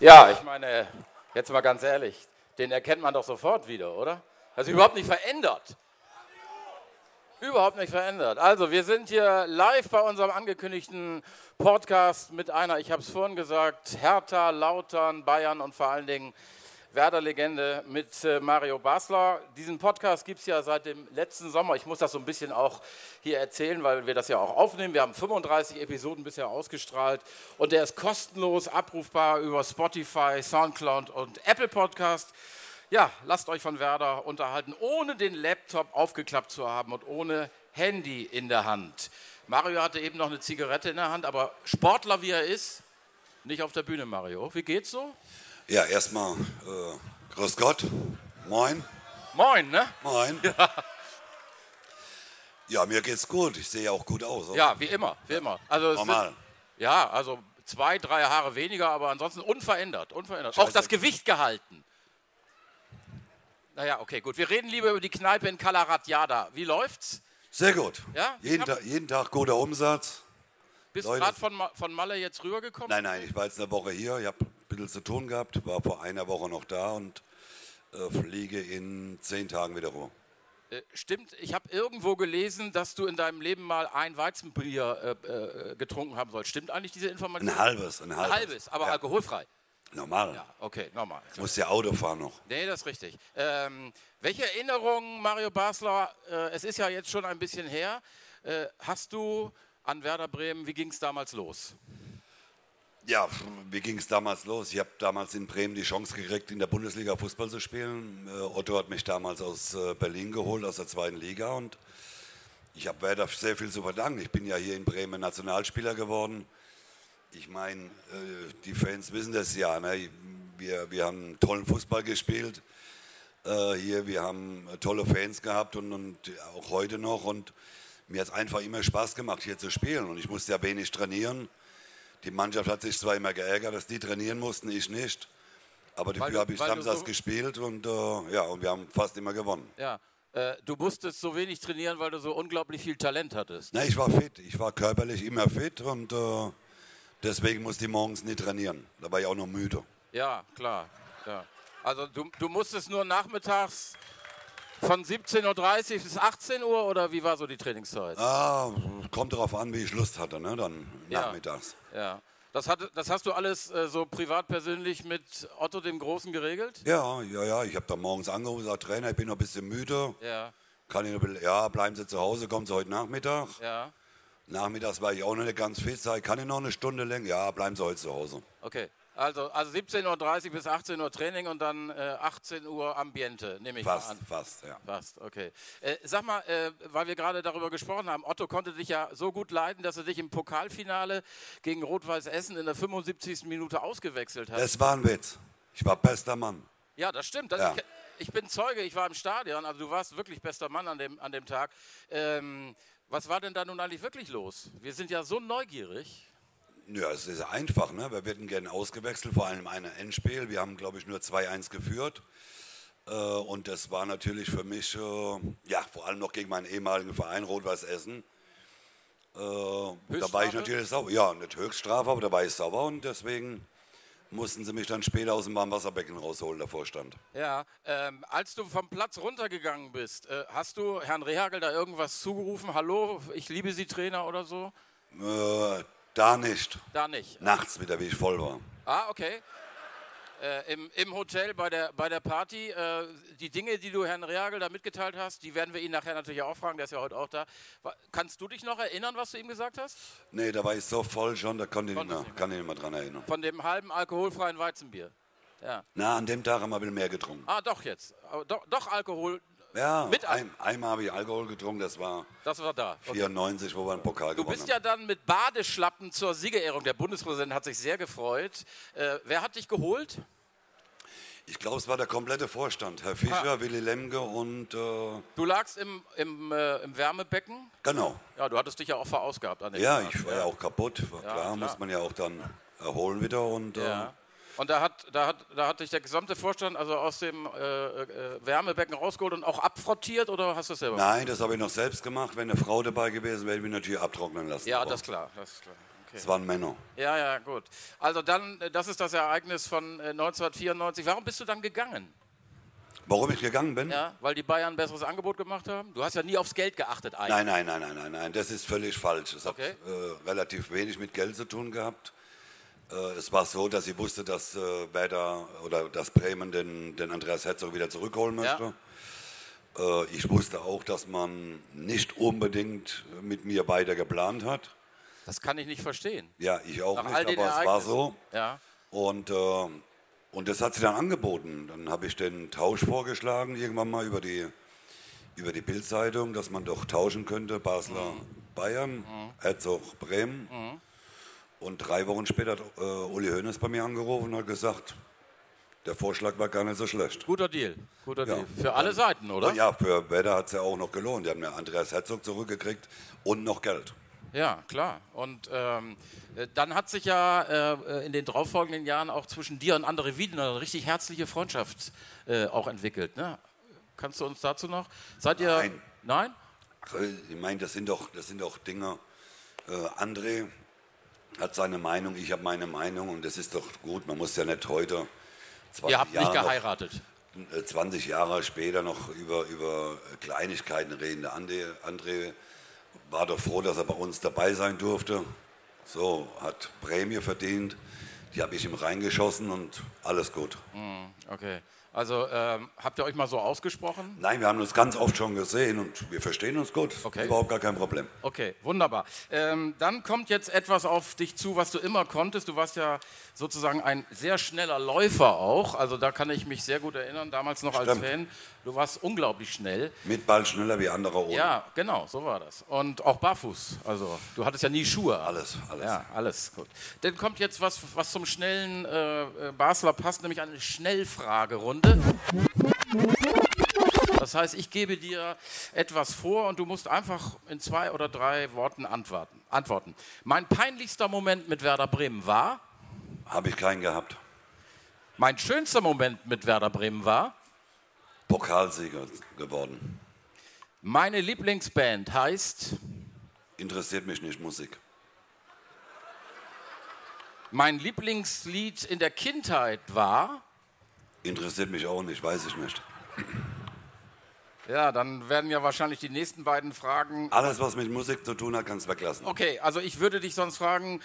Ja, ich meine, jetzt mal ganz ehrlich, den erkennt man doch sofort wieder, oder? Also überhaupt nicht verändert. Überhaupt nicht verändert. Also, wir sind hier live bei unserem angekündigten Podcast mit einer, ich habe es vorhin gesagt, Hertha, Lautern, Bayern und vor allen Dingen Werder-Legende mit äh, Mario Basler. Diesen Podcast gibt es ja seit dem letzten Sommer. Ich muss das so ein bisschen auch hier erzählen, weil wir das ja auch aufnehmen. Wir haben 35 Episoden bisher ausgestrahlt und der ist kostenlos abrufbar über Spotify, Soundcloud und Apple Podcast. Ja, lasst euch von Werder unterhalten, ohne den Laptop aufgeklappt zu haben und ohne Handy in der Hand. Mario hatte eben noch eine Zigarette in der Hand, aber Sportler wie er ist, nicht auf der Bühne, Mario. Wie geht's so? Ja, erstmal äh, grüß Gott. Moin. Moin, ne? Moin. Ja. ja, mir geht's gut. Ich sehe auch gut aus. Oder? Ja, wie immer, wie immer. Also Normal. Sind, ja, also zwei, drei Haare weniger, aber ansonsten unverändert. unverändert. Auch das Gewicht gehalten. Naja, okay, gut. Wir reden lieber über die Kneipe in Kalaratjada. Wie läuft's? Sehr gut. Ja? Jeden, Tag, jeden Tag guter Umsatz. Bist du gerade von, von Malle jetzt rübergekommen? Nein, nein, ich war jetzt eine Woche hier. Ich habe bisschen zu tun gehabt, war vor einer Woche noch da und äh, fliege in zehn Tagen wieder rüber. Äh, stimmt, ich habe irgendwo gelesen, dass du in deinem Leben mal ein Weizenbier äh, äh getrunken haben sollst. Stimmt eigentlich diese Information? Ein halbes, ein halbes. Ein halbes, aber ja. alkoholfrei. Normal. Ja, okay, normal. Ich muss ja Auto fahren noch. Nee, das ist richtig. Ähm, welche Erinnerungen, Mario Basler, äh, es ist ja jetzt schon ein bisschen her, hast du an Werder Bremen, wie ging es damals los? Ja, wie ging es damals los? Ich habe damals in Bremen die Chance gekriegt, in der Bundesliga Fußball zu spielen. Äh, Otto hat mich damals aus äh, Berlin geholt, aus der zweiten Liga und ich habe Werder sehr viel zu verdanken. Ich bin ja hier in Bremen Nationalspieler geworden ich meine, äh, die Fans wissen das ja. Ne? Wir, wir haben tollen Fußball gespielt hier. Wir haben tolle Fans gehabt und, und auch heute noch. Und mir hat es einfach immer Spaß gemacht, hier zu spielen. Und ich musste ja wenig trainieren. Die Mannschaft hat sich zwar immer geärgert, dass die trainieren mussten, ich nicht. Aber dafür habe ich samstags so gespielt und, äh, ja, und wir haben fast immer gewonnen. Ja. Äh, du musstest so wenig trainieren, weil du so unglaublich viel Talent hattest. Nein, ich war fit. Ich war körperlich immer fit und äh, Deswegen musste ich morgens nicht trainieren. Da war ich auch noch müde. Ja, klar. Ja. Also du, du musstest nur nachmittags von 17.30 Uhr bis 18 Uhr oder wie war so die Trainingszeit? Ah, kommt darauf an, wie ich Lust hatte, ne? dann ja. nachmittags. Ja. Das, hat, das hast du alles äh, so privat persönlich mit Otto dem Großen geregelt? Ja, ja, ja. Ich habe da morgens angerufen gesagt, Trainer, ich bin noch ein bisschen müde. Ja. Kann ich noch, ja, bleiben Sie zu Hause, kommen Sie heute Nachmittag. Ja. Nachmittags war ich auch noch nicht ganz fit. Sag, kann ich noch eine Stunde länger? Ja, bleiben Sie heute zu Hause. Okay. Also, also 17.30 Uhr bis 18 Uhr Training und dann äh, 18 Uhr Ambiente, nehme ich fast, mal an. Fast, ja. Fast, okay. Äh, sag mal, äh, weil wir gerade darüber gesprochen haben, Otto konnte dich ja so gut leiden, dass er dich im Pokalfinale gegen Rot-Weiß Essen in der 75. Minute ausgewechselt hat. Das war ein Witz. Ich war bester Mann. Ja, das stimmt. Das ja. ich, ich, bin Zeuge, ich war im Stadion, also du warst wirklich bester Mann an dem, an dem Tag. Ähm, was war denn da nun eigentlich wirklich los? Wir sind ja so neugierig. Ja, es ist einfach. Ne? Wir werden gerne ausgewechselt, vor allem ein Endspiel. Wir haben, glaube ich, nur 2-1 geführt. Äh, und das war natürlich für mich, äh, ja, vor allem noch gegen meinen ehemaligen Verein Rot-Weiß Essen. Äh, da war ich natürlich sauer. Ja, nicht Höchststrafe, aber da war ich sauer und deswegen mussten sie mich dann später aus dem Warmwasserbecken rausholen, der Vorstand. Ja, ähm, als du vom Platz runtergegangen bist, äh, hast du Herrn Rehagel da irgendwas zugerufen? Hallo, ich liebe Sie, Trainer oder so? Äh, da nicht. Da nicht. Nachts wieder, wie ich voll war. Ah, okay äh, im, im, Hotel bei der, bei der Party. Äh, die Dinge, die du Herrn Reagel da mitgeteilt hast, die werden wir ihn nachher natürlich auch fragen, der ist ja heute auch da. Kannst du dich noch erinnern, was du ihm gesagt hast? Nee, da war ich so voll schon, da konnte ich nicht mehr, kann ich nicht mehr dran erinnern. Von dem halben alkoholfreien Weizenbier? Ja. Na, an dem Tag haben wir ein bisschen mehr getrunken. Ah, doch jetzt. Doch, doch Alkohol, ja, mit ein, einmal habe ich Alkohol getrunken, das war, das war da. Okay. 94, wo wir einen Pokal Du bist ja dann mit Badeschlappen zur Siegerehrung. Der Bundespräsident hat sich sehr gefreut. Äh, wer hat dich geholt? Ich glaube, es war der komplette Vorstand. Herr Fischer, ah. Willy Lemke und. Äh du lagst im, im, äh, im, Wärmebecken? Genau. Ja, du hattest dich ja auch verausgabt an dem Ja, Tag. ich war ja. auch kaputt. Ja, klar, klar, muss man ja auch dann erholen wieder. Und, ja. Äh und da hat, da, hat, da hat dich der gesamte Vorstand also aus dem äh, äh, Wärmebecken rausgeholt und auch abfrottiert oder hast du es selber Nein, das habe ich noch selbst gemacht. Wenn eine Frau dabei gewesen wäre, hätte ich mich natürlich abtrocknen lassen. Ja, das ist klar. Das ist klar. Es waren Männer. Ja, ja, gut. Also dann, äh, das ist das Ereignis von äh, 1994. Warum bist du dann gegangen? Warum ich gegangen bin? Ja, weil die Bayern ein besseres Angebot gemacht haben? Du hast ja nie aufs Geld geachtet eigentlich. Nein, nein, nein, nein, nein, nein, das ist völlig falsch. Es Okay. hat äh, relativ wenig mit Geld zu tun gehabt. Äh, es war so, dass ich wusste, dass äh, Werder oder dass Bremen den, den Andreas Herzog wieder zurückholen möchte. Äh, ich wusste auch, dass man nicht unbedingt mit mir weiter geplant hat. Das kann ich nicht verstehen. Ja, ich auch Nach nicht, aber es war so. Ja. Und, und das hat sie dann angeboten. Dann habe ich den Tausch vorgeschlagen, irgendwann mal über die, über die Bildzeitung, dass man doch tauschen könnte, Basler Bayern, Herzog Bremen. Und drei Wochen später hat äh, Uli Hoeneß bei mir angerufen und hat gesagt, der Vorschlag war gar nicht so schlecht. Guter Deal. Guter Ja. Deal. Für alle Seiten, oder? Ja, für Werder hat es ja auch noch gelohnt. Die haben mir Andreas Herzog zurückgekriegt und noch Geld. Ja, klar. Und ähm, äh, dann hat sich ja äh, in den darauffolgenden Jahren auch zwischen dir und André Wiedner eine richtig herzliche Freundschaft äh, auch entwickelt. Ne? Kannst du uns dazu noch? Seid ihr. Nein. Nein? Ach, Ich meine, das sind doch, das sind doch Dinge. Äh, André hat seine Meinung, ich habe meine Meinung und das ist doch gut. Man muss ja nicht heute, 20 Ihr habt nicht Jahre noch- geheiratet. äh, 20 Jahre später noch über, über Kleinigkeiten reden. Der André, André war doch froh, dass er bei uns dabei sein durfte. So, hat Prämie verdient. Die habe ich ihm reingeschossen und alles gut. Okay. Also ähm, habt ihr euch mal so ausgesprochen? Nein, wir haben uns ganz oft schon gesehen und wir verstehen uns gut. Okay. Überhaupt gar kein Problem. Okay, wunderbar. Ähm, dann kommt jetzt etwas auf dich zu, was du immer konntest. Du warst ja sozusagen ein sehr schneller Läufer auch. Also da kann ich mich sehr gut erinnern, damals noch als Stimmt. Fan. Du warst unglaublich schnell. Mit Ball schneller wie andere ohne. Ja, genau, so war das. Und auch barfuß. Also du hattest ja nie Schuhe. Alles, alles. Ja, alles gut. Dann kommt jetzt was, was zum schnellen äh, äh, Basler passt, nämlich eine Schnellfragerunde. Das heißt, ich gebe dir etwas vor und du musst einfach in zwei oder drei Worten antworten. antworten. Mein peinlichster Moment mit Werder Bremen war, Habe ich keinen gehabt. mein schönster Moment mit Werder Bremen war, Pokalsieger geworden. meine Lieblingsband heißt, Interessiert mich nicht Musik. mein Lieblingslied in der Kindheit war, Interessiert mich auch nicht, weiß ich nicht. Ja, dann werden ja wahrscheinlich die nächsten beiden Fragen. Alles, was mit Musik zu tun hat, kannst du weglassen. Okay, also ich würde dich sonst fragen,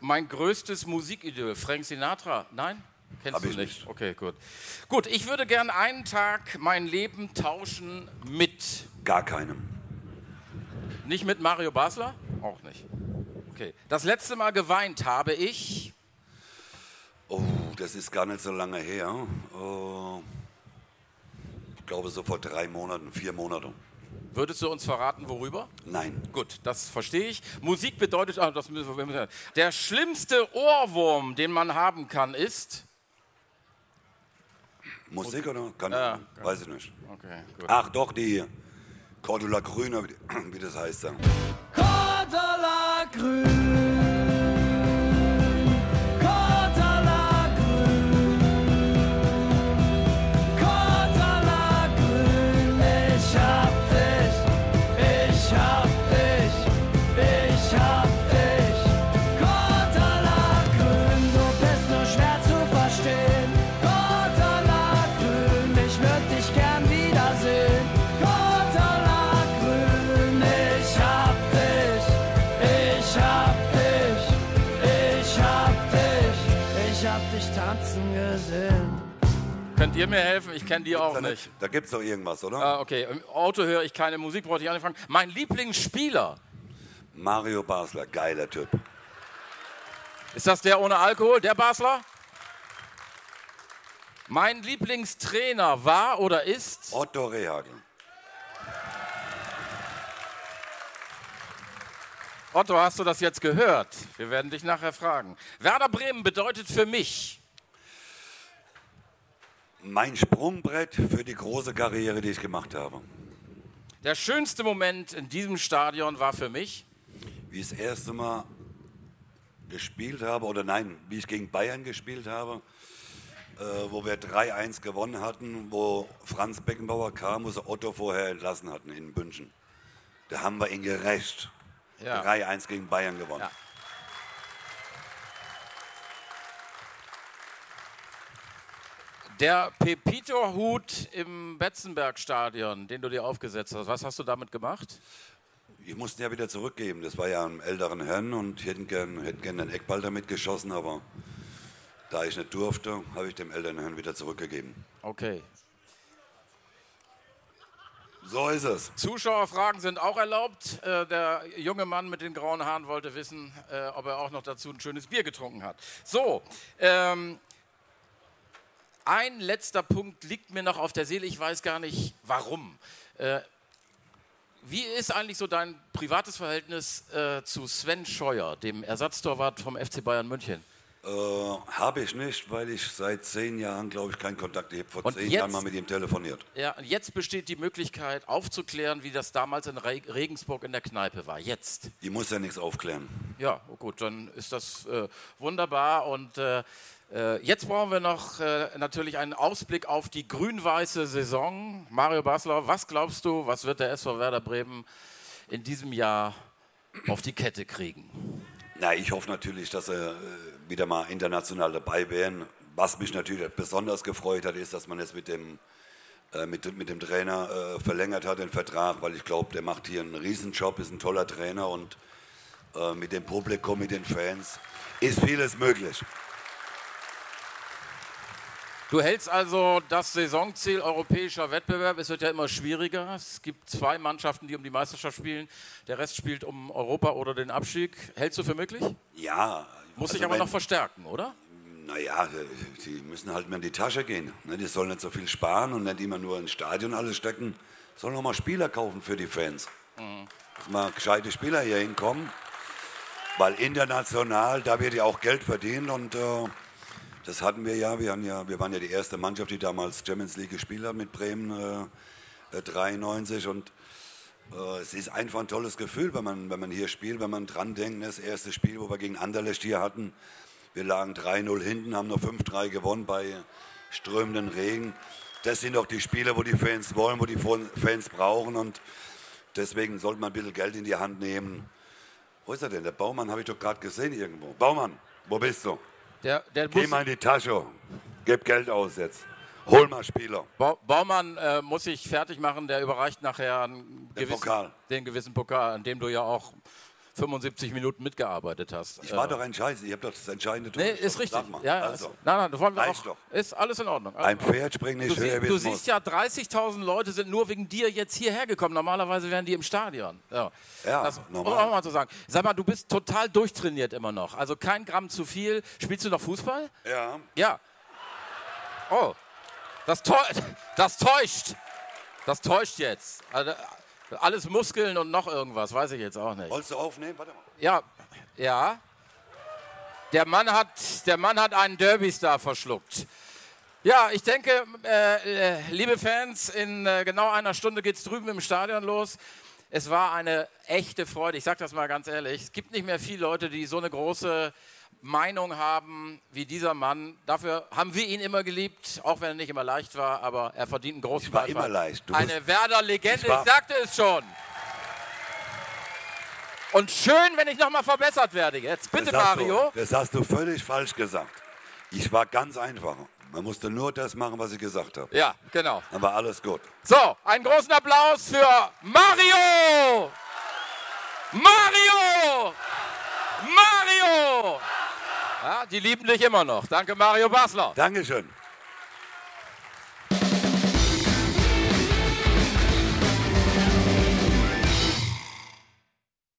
mein größtes Musikidol, Frank Sinatra? Nein? Kennst Hab du ich nicht? nicht. Okay, gut. Gut, ich würde gern einen Tag mein Leben tauschen mit. Gar keinem. Nicht mit Mario Basler? Auch nicht. Okay. Das letzte Mal geweint habe ich. Oh, das ist gar nicht so lange her. Oh, ich glaube so vor drei Monaten, vier Monaten. Würdest du uns verraten, worüber? Nein. Gut, das verstehe ich. Musik bedeutet, ah, das müssen wir, müssen wir- der schlimmste Ohrwurm, den man haben kann, ist. Musik oder? Keine Ja, Ahnung. Weiß ich nicht. Okay, gut. Ach doch, die Cordula Grüner, wie, wie das heißt dann. Cordula grün, tanzen gesehen. Könnt ihr mir helfen? Ich kenne die auch Da, nicht. da gibt es doch irgendwas, oder? Ah, okay, im Auto höre ich keine Musik, brauche ich auch nicht fragen. Mein Lieblingsspieler, Mario Basler, geiler Typ. ist das der ohne Alkohol, der Basler? Mein Lieblingstrainer war oder ist? Otto Rehagel. Otto, hast du das jetzt gehört? Wir werden dich nachher fragen. Werder Bremen bedeutet für mich. Mein Sprungbrett für die große Karriere, die ich gemacht habe. Der schönste Moment in diesem Stadion war für mich. Wie ich das erste Mal gespielt habe, oder nein, wie ich gegen Bayern gespielt habe, äh, wo wir 3-1 gewonnen hatten, wo Franz Beckenbauer kam, wo sie Otto vorher entlassen hatten in München. Da haben wir ihn gerecht. Ja. 3-1 gegen Bayern gewonnen. Ja. Der Pepito-Hut im Betzenberg-Stadion, den du dir aufgesetzt hast, was hast du damit gemacht? Ich musste ihn ja wieder zurückgeben. Das war ja einem älteren Herrn und ich hätte gern, hätte gern den Eckball damit geschossen, aber da ich nicht durfte, habe ich dem älteren Herrn wieder zurückgegeben. Okay. So ist es. Zuschauerfragen sind auch erlaubt. Äh, der junge Mann mit den grauen Haaren wollte wissen, äh, ob er auch noch dazu ein schönes Bier getrunken hat. So, ähm, ein letzter Punkt liegt mir noch auf der Seele. Ich weiß gar nicht, warum. Äh, wie ist eigentlich so dein privates Verhältnis äh, zu Sven Scheuer, dem Ersatztorwart vom FC Bayern München? Äh, habe ich nicht, weil ich seit zehn Jahren, glaube ich, keinen Kontakt habe. Vor Und zehn jetzt- Jahren mal mit ihm telefoniert. Ja, und jetzt besteht die Möglichkeit aufzuklären, wie das damals in Re Regensburg in der Kneipe war. Jetzt. Ich muss ja nichts aufklären. Ja, oh gut, dann ist das äh, wunderbar. Und äh, jetzt brauchen wir noch äh, natürlich einen Ausblick auf die grün-weiße Saison. Mario Basler, was glaubst du, was wird der SV Werder Bremen in diesem Jahr auf die Kette kriegen? Na, ich hoffe natürlich, dass sie äh, wieder mal international dabei wären. Was mich natürlich besonders gefreut hat, ist, dass man jetzt mit dem, äh, mit, mit dem Trainer äh, verlängert hat, den Vertrag, weil ich glaube, der macht hier einen Riesenjob, ist ein toller Trainer und äh, mit dem Publikum, mit den Fans ist vieles möglich. Du hältst also das Saisonziel europäischer Wettbewerb. Es wird ja immer schwieriger. Es gibt zwei Mannschaften, die um die Meisterschaft spielen. Der Rest spielt um Europa oder den Abstieg. Hältst du für möglich? Ja. Muss also sich aber noch verstärken, oder? Naja, die müssen halt mehr in die Tasche gehen. ne? Die sollen nicht so viel sparen und nicht immer nur ins Stadion alles stecken. Sollen auch mal Spieler kaufen für die Fans. Dass mal gescheite Spieler hier hinkommen. Weil international, da wird ja auch Geld verdient und äh, das hatten wir ja. Wir, haben ja. wir waren ja die erste Mannschaft, die damals Champions League gespielt hat mit Bremen äh, äh, 93 und äh, es ist einfach ein tolles Gefühl, wenn man, wenn man hier spielt, wenn man dran denkt, das erste Spiel, wo wir gegen Anderlecht hier hatten, wir lagen 3-0 hinten, haben noch 5-3 gewonnen bei strömenden Regen. Das sind doch die Spiele, wo die Fans wollen, wo die Fans brauchen und deswegen sollte man ein bisschen Geld in die Hand nehmen. Wo ist er denn? Der Baumann habe ich doch gerade gesehen irgendwo. Baumann, wo bist du? Der, der Geh mal in die Tasche, gib Geld aus jetzt. Hol mal Spieler. Ba Baumann äh, muss sich fertig machen. Der überreicht nachher einen Den gewissen, Pokal. den gewissen Pokal, an dem du ja auch 75 Minuten mitgearbeitet hast. Ich war doch ein Scheiß, ich habe doch das entscheidende Tor Nee, ist richtig. Ja, ja, also, nein, nein, das wollen wir auch. doch. Ist alles in Ordnung. ein Pferd springt nicht höher, du muss. siehst ja, 30.000 Leute sind nur wegen dir jetzt hierher gekommen. Normalerweise wären die im Stadion. Ja, Ja, das, normal. Um auch mal zu sagen. Sag mal, du bist total durchtrainiert immer noch. Also kein Gramm zu viel. Spielst du noch Fußball? Ja, Ja. Oh, das, täu das täuscht. Das täuscht jetzt. Also, alles Muskeln und noch irgendwas, weiß ich jetzt auch nicht. wolltest du aufnehmen? Warte mal. Ja, ja. Der Mann hat, der Mann hat einen Derby-Star verschluckt. Ja, ich denke, äh, äh, liebe Fans, in äh, genau einer Stunde geht es drüben im Stadion los. Es war eine echte Freude. Ich sage das mal ganz ehrlich. Es gibt nicht mehr viele Leute, die so eine große Meinung haben wie dieser Mann. Dafür haben wir ihn immer geliebt, auch wenn er nicht immer leicht war, aber er verdient einen großen Ich war Beifall. immer leicht. Du Eine Werder-Legende, Ich sagte es schon. Und schön, wenn ich nochmal verbessert werde jetzt. Bitte, Das Mario. Du, das hast du völlig falsch gesagt. Ich war ganz einfach. Man musste nur das machen, was ich gesagt habe. Ja, genau. Dann war alles gut. So, einen großen Applaus für Mario! Mario! Mario! Ja, die lieben dich immer noch. Danke, Mario Basler. Dankeschön.